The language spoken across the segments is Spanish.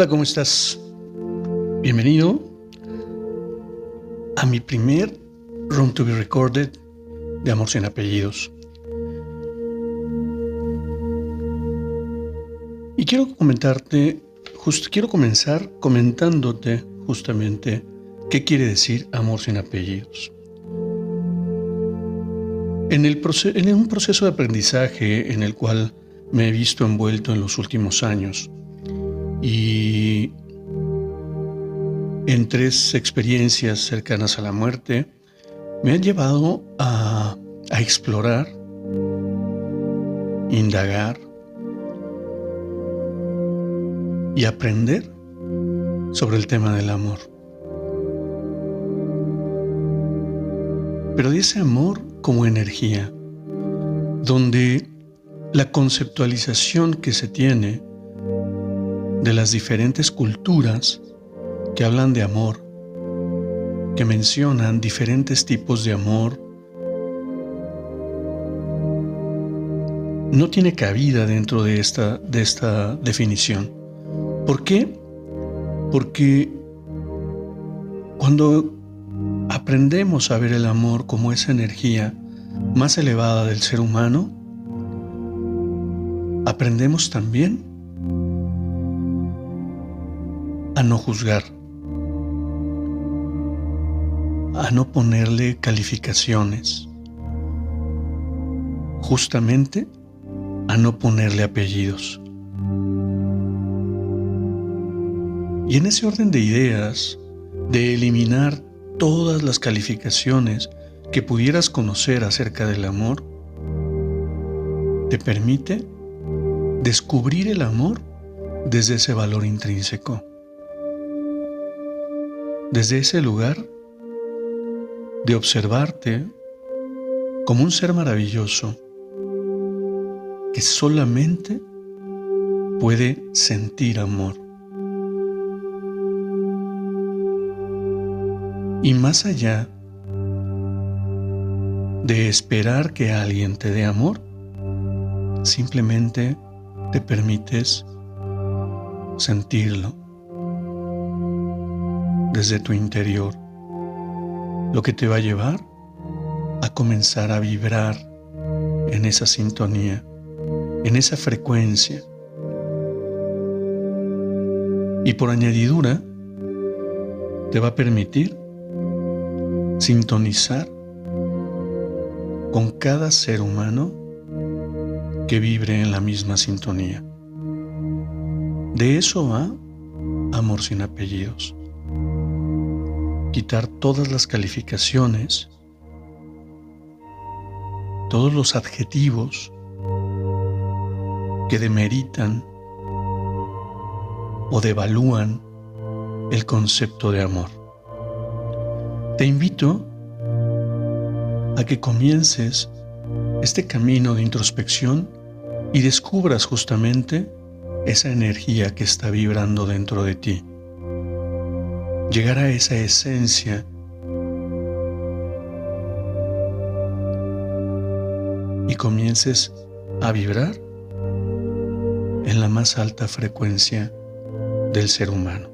Hola, ¿cómo estás? Bienvenido a mi primer Room to be Recorded de Amor sin Apellidos. Y quiero comentarte, quiero comenzar comentándote justamente qué quiere decir amor sin apellidos. En, en un proceso de aprendizaje en el cual me he visto envuelto en los últimos años y en tres experiencias cercanas a la muerte, me han llevado a, explorar, indagar, y aprender sobre el tema del amor. Pero ese amor como energía, donde la conceptualización que se tiene de las diferentes culturas que hablan de amor, que mencionan diferentes tipos de amor, no tiene cabida dentro de esta, de esta definición. ¿Por qué? Porque cuando aprendemos a ver el amor como esa energía más elevada del ser humano, aprendemos también a no juzgar, a no ponerle calificaciones, justamente a no ponerle apellidos. Y en ese orden de ideas, de eliminar todas las calificaciones que pudieras conocer acerca del amor, te permite descubrir el amor desde ese valor intrínseco, desde ese lugar de observarte como un ser maravilloso que solamente puede sentir amor. Y más allá de esperar que alguien te dé amor, simplemente te permites sentirlo desde tu interior, lo que te va a llevar a comenzar a vibrar en esa sintonía, en esa frecuencia. Y por añadidura, te va a permitir sintonizar con cada ser humano que vibre en la misma sintonía. De eso va amor sin apellidos. Quitar todas las calificaciones, todos los adjetivos que demeritan o devalúan el concepto de amor. Te invito a que comiences este camino de introspección y descubras justamente esa energía que está vibrando dentro de ti. Llegar a esa esencia y comiences a vibrar en la más alta frecuencia del ser humano.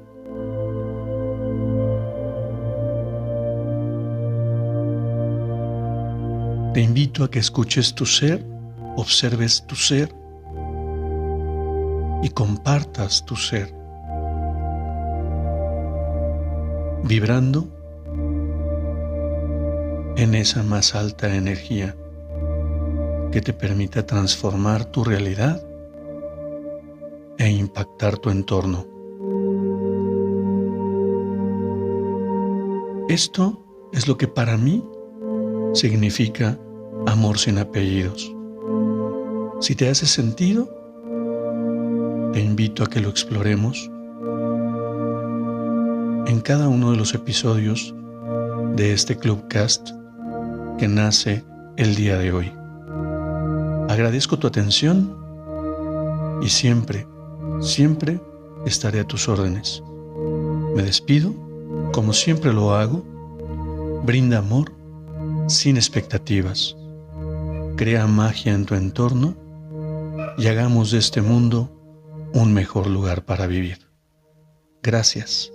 Te invito a que escuches tu ser, observes tu ser y compartas tu ser, vibrando en esa más alta energía que te permita transformar tu realidad e impactar tu entorno. Esto es lo que para mí significa amor sin apellidos. Si te hace sentido, te invito a que lo exploremos en cada uno de los episodios de este Clubcast que nace el día de hoy. Agradezco tu atención y siempre, siempre estaré a tus órdenes. Me despido, como siempre lo hago, brinda amor sin expectativas, crea magia en tu entorno y hagamos de este mundo un mejor lugar para vivir. Gracias.